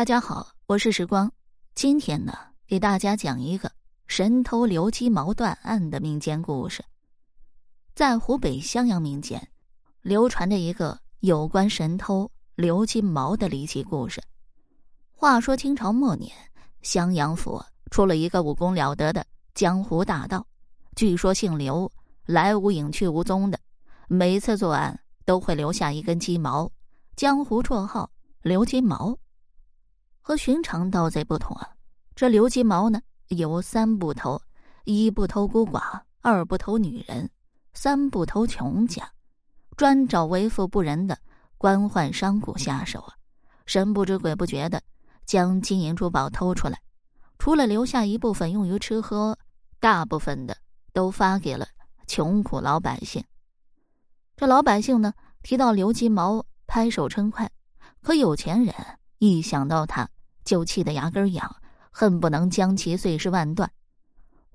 大家好，我是时光。今天呢，给大家讲一个神偷刘鸡毛断案的民间故事。在湖北襄阳民间，流传着一个有关神偷刘金毛的离奇故事。话说清朝末年，襄阳府出了一个武功了得的江湖大盗，据说姓刘，来无影去无踪的，每次作案都会留下一根鸡毛，江湖绰号刘金毛。和寻常盗贼不同啊，这刘金毛呢有三不偷：一不偷孤寡，二不偷女人，三不偷穷家，专找为富不仁的官宦商贾下手啊！神不知鬼不觉的将金银珠宝偷出来，除了留下一部分用于吃喝，大部分的都发给了穷苦老百姓。这老百姓呢提到刘金毛，拍手称快；可有钱人一想到他，就气得牙根痒，恨不能将其碎尸万段。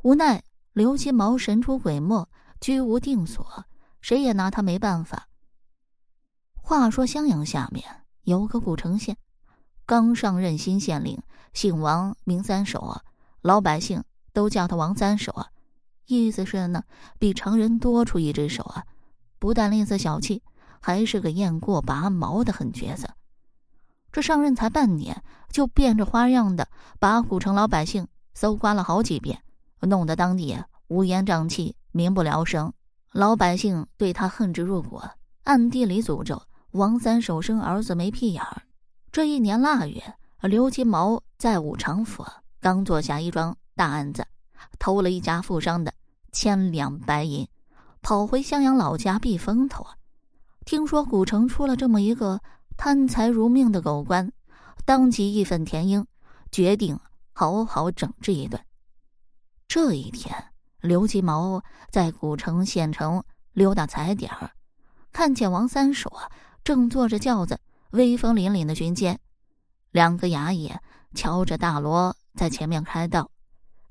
无奈刘金毛神出鬼没，居无定所，谁也拿他没办法。话说襄阳下面有个古城县，刚上任新县令，姓王，名三手啊，老百姓都叫他王三手啊，意思是呢，比常人多出一只手啊，不但吝啬小气，还是个雁过拔毛的狠角色。这上任才半年，就变着花样的把古城老百姓搜刮了好几遍，弄得当地乌烟瘴气、民不聊生。老百姓对他恨之入骨，暗地里诅咒王三手生儿子没屁眼儿。这一年腊月，刘金毛在武常府刚做下一桩大案子，偷了一家富商的千两白银，跑回襄阳老家避风头。听说古城出了这么一个。贪财如命的狗官，当即义愤填膺，决定好好整治一顿。这一天，刘金毛在古城县城溜达踩点儿，看见王三手啊正坐着轿子，威风凛凛的巡街。两个衙役敲着大锣在前面开道，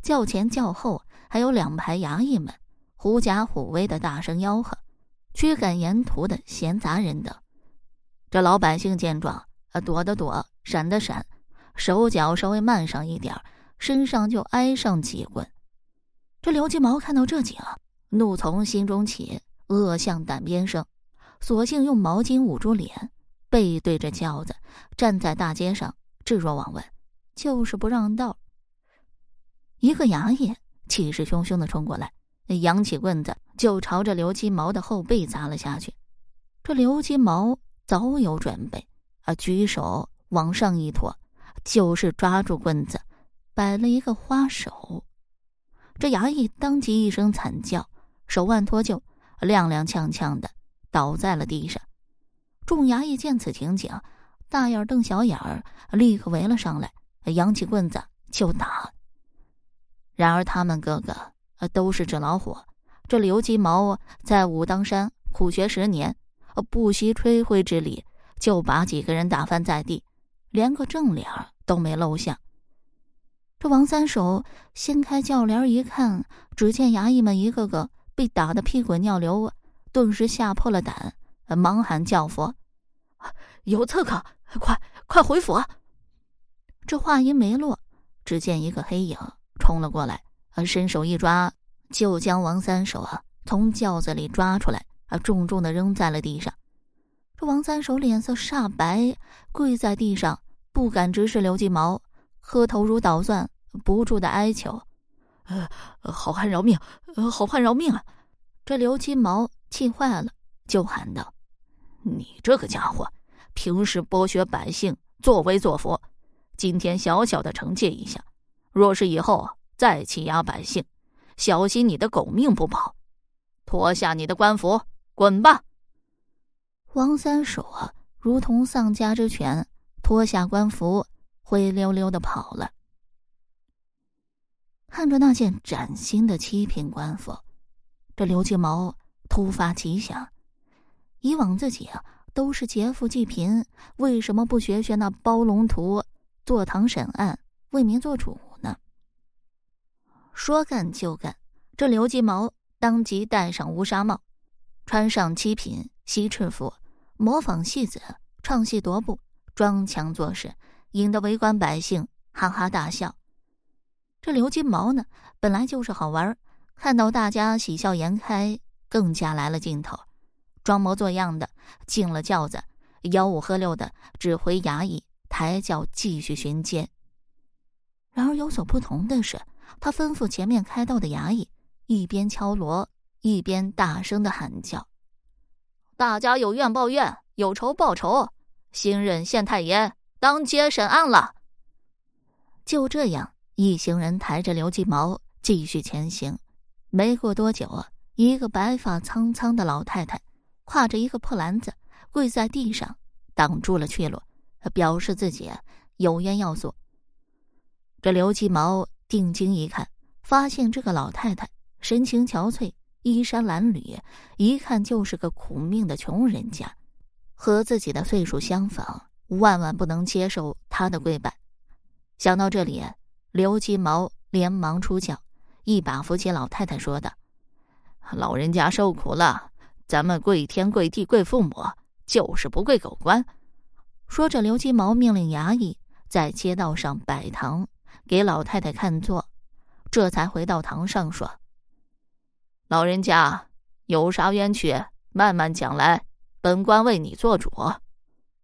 轿前轿后还有两排衙役们，狐假虎威的大声吆喝，驱赶沿途的闲杂人等。这老百姓见状，啊，躲的躲，闪的闪，手脚稍微慢上一点身上就挨上几棍。这刘金毛看到这景，怒从心中起，恶向胆边生，索性用毛巾捂住脸，背对着轿子，站在大街上，置若罔闻，就是不让道。一个衙役气势汹汹的冲过来，扬起棍子就朝着刘金毛的后背砸了下去。这刘金毛。早有准备，啊！举手往上一托，就是抓住棍子，摆了一个花手。这衙役当即一声惨叫，手腕脱臼，踉踉跄跄的倒在了地上。众衙役见此情景，大眼瞪小眼儿，立刻围了上来，扬起棍子就打。然而他们个个都是纸老虎。这刘金毛在武当山苦学十年。不惜吹灰之力，就把几个人打翻在地，连个正脸都没露下。这王三手掀开轿帘一看，只见衙役们一个个被打得屁滚尿流，顿时吓破了胆，忙喊叫佛：“有刺客，快快回府！”这话音没落，只见一个黑影冲了过来，伸手一抓，就将王三手啊从轿子里抓出来。啊！重重的扔在了地上。这王三手脸色煞白，跪在地上，不敢直视刘金毛，磕头如捣蒜，不住的哀求：“呃，好汉饶命！呃，好汉饶命啊！”这刘金毛气坏了，就喊道：“你这个家伙，平时剥削百姓，作威作福，今天小小的惩戒一下，若是以后再欺压百姓，小心你的狗命不保！脱下你的官服！”滚吧！王三手啊，如同丧家之犬，脱下官服，灰溜溜的跑了。看着那件崭新的七品官服，这刘金毛突发奇想：以往自己啊都是劫富济贫，为什么不学学那包龙图，坐堂审案，为民做主呢？说干就干，这刘金毛当即戴上乌纱帽。穿上七品西赤服，模仿戏子唱戏踱步，装腔作势，引得围观百姓哈哈大笑。这刘金毛呢，本来就是好玩，看到大家喜笑颜开，更加来了劲头，装模作样的进了轿子，吆五喝六的指挥衙役抬轿继续巡街。然而有所不同的是，他吩咐前面开道的衙役一边敲锣，一边大声的喊叫：“大家有怨报怨，有仇报仇，新任县太爷当街审案了。”就这样，一行人抬着刘金毛继续前行。没过多久啊，一个白发苍苍的老太太挎着一个破篮子跪在地上，挡住了去路，表示自己有冤要诉。这刘金毛定睛一看，发现这个老太太神情憔悴，衣衫褴褛，一看就是个苦命的穷人家，和自己的岁数相仿，万万不能接受他的跪拜。想到这里，刘金毛连忙出轿，一把扶起老太太，说道：“老人家受苦了，咱们跪天跪地跪父母，就是不跪狗官。”说着，刘金毛命令衙役在街道上摆堂。给老太太看座，这才回到堂上说：“老人家有啥冤屈，慢慢讲来，本官为你做主。”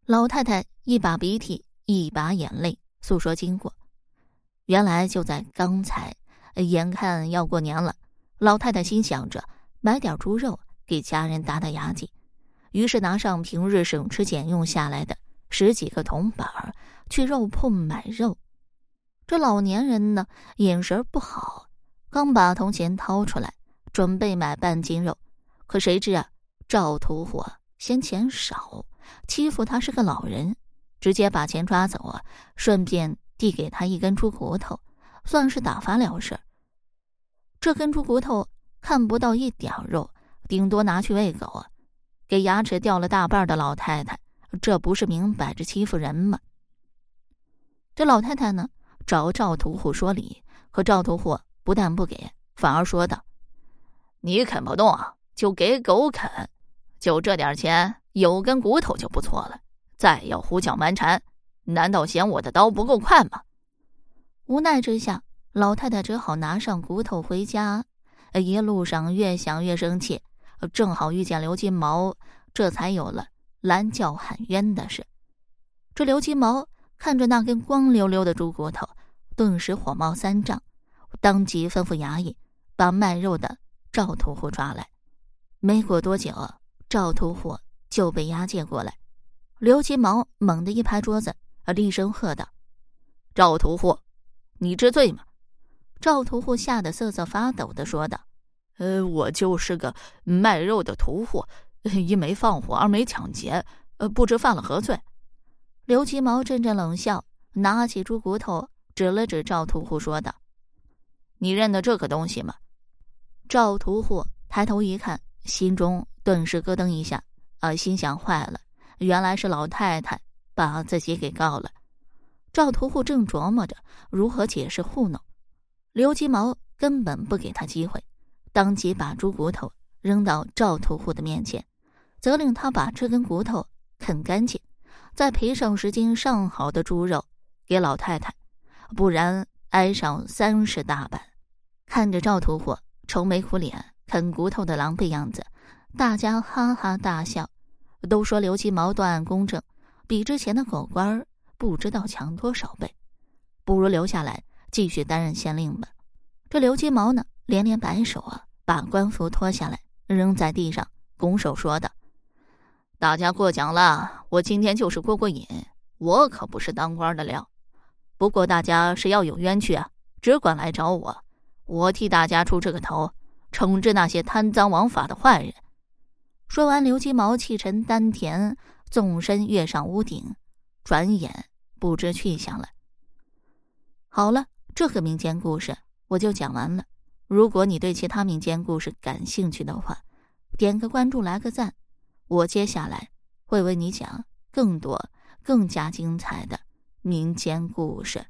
老太太一把鼻涕一把眼泪诉说经过。原来就在刚才，眼看要过年了，老太太心想着买点猪肉给家人打打牙祭，于是拿上平日省吃俭用下来的十几个铜板，去肉铺买肉。这老年人呢，眼神不好，刚把铜钱掏出来，准备买半斤肉，可谁知啊，赵屠户嫌钱少，欺负他是个老人，直接把钱抓走啊，顺便递给他一根猪骨头，算是打发了事。这根猪骨头看不到一点肉，顶多拿去喂狗啊，给牙齿掉了大半的老太太，这不是明摆着欺负人吗？这老太太呢？找赵屠户说理，可赵屠户不但不给，反而说道：“你啃不动，就给狗啃，就这点钱，有根骨头就不错了。再要胡搅蛮缠，难道嫌我的刀不够快吗？”无奈之下，老太太只好拿上骨头回家。一路上越想越生气，正好遇见刘金毛，这才有了拦轿喊冤的事。这刘金毛看着那根光溜溜的猪骨头。顿时火冒三丈，当即吩咐衙役把卖肉的赵屠户抓来。没过多久，赵屠户就被押解过来。刘金毛猛地一拍桌子，厉声喝道：“赵屠户，你知罪吗？”赵屠户吓得瑟瑟发抖的说道：“呃，我就是个卖肉的屠户，一没放火，二没抢劫，呃，不知犯了何罪。”刘金毛阵阵冷笑，拿起猪骨头。指了指赵屠户，说道：“你认得这个东西吗？”赵屠户抬头一看，心中顿时咯噔一下，啊，心想：坏了，原来是老太太把自己给告了。赵屠户正琢磨着如何解释糊弄，刘金毛根本不给他机会，当即把猪骨头扔到赵屠户的面前，责令他把这根骨头啃干净，再赔上十斤上好的猪肉给老太太。不然挨上三十大板。看着赵屠户愁眉苦脸、啃骨头的狼狈样子，大家哈哈大笑，都说刘金毛断案公正，比之前的狗官不知道强多少倍。不如留下来继续担任县令吧。这刘金毛呢，连连摆手啊，把官服脱下来扔在地上，拱手说道：“大家过奖了，我今天就是过过瘾，我可不是当官的料。”不过大家谁要有冤屈啊，只管来找我，我替大家出这个头，惩治那些贪赃枉法的坏人。说完，刘金毛气沉丹田，纵身跃上屋顶，转眼不知去向了。好了，这个民间故事我就讲完了。如果你对其他民间故事感兴趣的话，点个关注，来个赞，我接下来会为你讲更多、更加精彩的。民间故事。